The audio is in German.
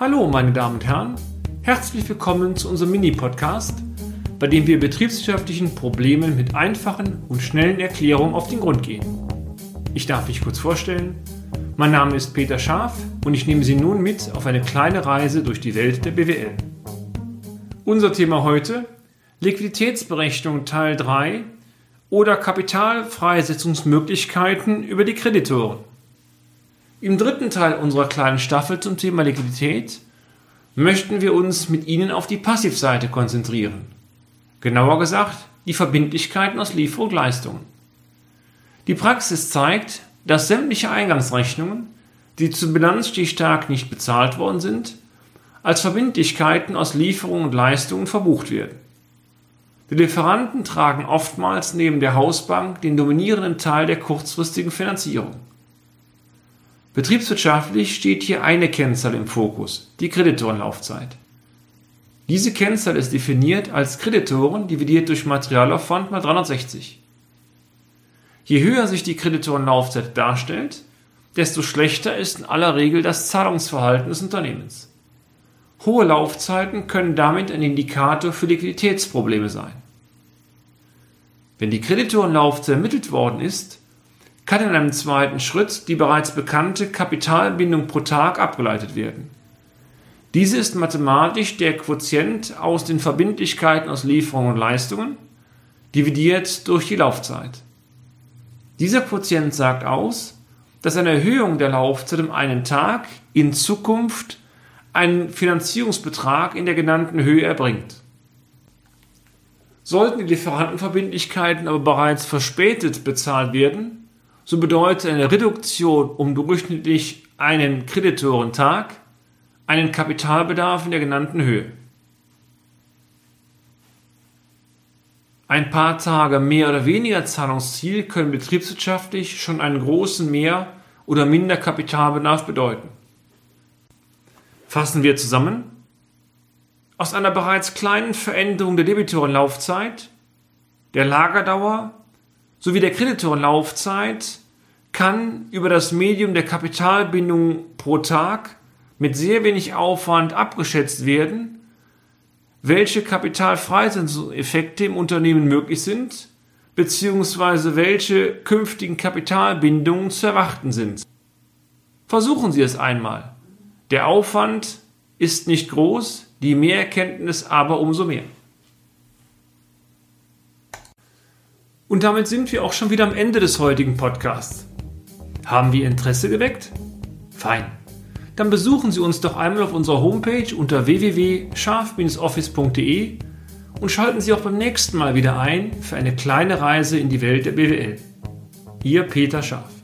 Hallo, meine Damen und Herren. Herzlich willkommen zu unserem Mini-Podcast, bei dem wir betriebswirtschaftlichen Problemen mit einfachen und schnellen Erklärungen auf den Grund gehen. Ich darf mich kurz vorstellen. Mein Name ist Peter Scharf und ich nehme Sie nun mit auf eine kleine Reise durch die Welt der BWL. Unser Thema heute Liquiditätsberechnung Teil 3 oder Kapitalfreisetzungsmöglichkeiten über die Kreditoren. Im dritten Teil unserer kleinen Staffel zum Thema Liquidität möchten wir uns mit Ihnen auf die Passivseite konzentrieren. Genauer gesagt, die Verbindlichkeiten aus Liefer- und Leistungen. Die Praxis zeigt, dass sämtliche Eingangsrechnungen, die zum Bilanzstichtag nicht bezahlt worden sind, als Verbindlichkeiten aus Lieferungen und Leistungen verbucht werden. Die Lieferanten tragen oftmals neben der Hausbank den dominierenden Teil der kurzfristigen Finanzierung. Betriebswirtschaftlich steht hier eine Kennzahl im Fokus, die Kreditorenlaufzeit. Diese Kennzahl ist definiert als Kreditoren dividiert durch Materialaufwand mal 360. Je höher sich die Kreditorenlaufzeit darstellt, desto schlechter ist in aller Regel das Zahlungsverhalten des Unternehmens. Hohe Laufzeiten können damit ein Indikator für Liquiditätsprobleme sein. Wenn die Kreditorenlaufzeit ermittelt worden ist, kann in einem zweiten Schritt die bereits bekannte Kapitalbindung pro Tag abgeleitet werden. Diese ist mathematisch der Quotient aus den Verbindlichkeiten aus Lieferungen und Leistungen dividiert durch die Laufzeit. Dieser Quotient sagt aus, dass eine Erhöhung der Laufzeit um einen Tag in Zukunft einen Finanzierungsbetrag in der genannten Höhe erbringt. Sollten die Lieferantenverbindlichkeiten aber bereits verspätet bezahlt werden, so bedeutet eine Reduktion um durchschnittlich einen Kreditorentag einen Kapitalbedarf in der genannten Höhe. Ein paar Tage mehr oder weniger Zahlungsziel können betriebswirtschaftlich schon einen großen Mehr- oder Minderkapitalbedarf bedeuten. Fassen wir zusammen. Aus einer bereits kleinen Veränderung der Debitorenlaufzeit, der Lagerdauer sowie der Kreditorenlaufzeit kann über das Medium der Kapitalbindung pro Tag mit sehr wenig Aufwand abgeschätzt werden, welche Kapitalfreisetzungseffekte im Unternehmen möglich sind, beziehungsweise welche künftigen Kapitalbindungen zu erwarten sind. Versuchen Sie es einmal. Der Aufwand ist nicht groß, die Mehrerkenntnis aber umso mehr. Und damit sind wir auch schon wieder am Ende des heutigen Podcasts. Haben wir Interesse geweckt? Fein. Dann besuchen Sie uns doch einmal auf unserer Homepage unter www.scharf-office.de und schalten Sie auch beim nächsten Mal wieder ein für eine kleine Reise in die Welt der BWL. Ihr Peter Scharf.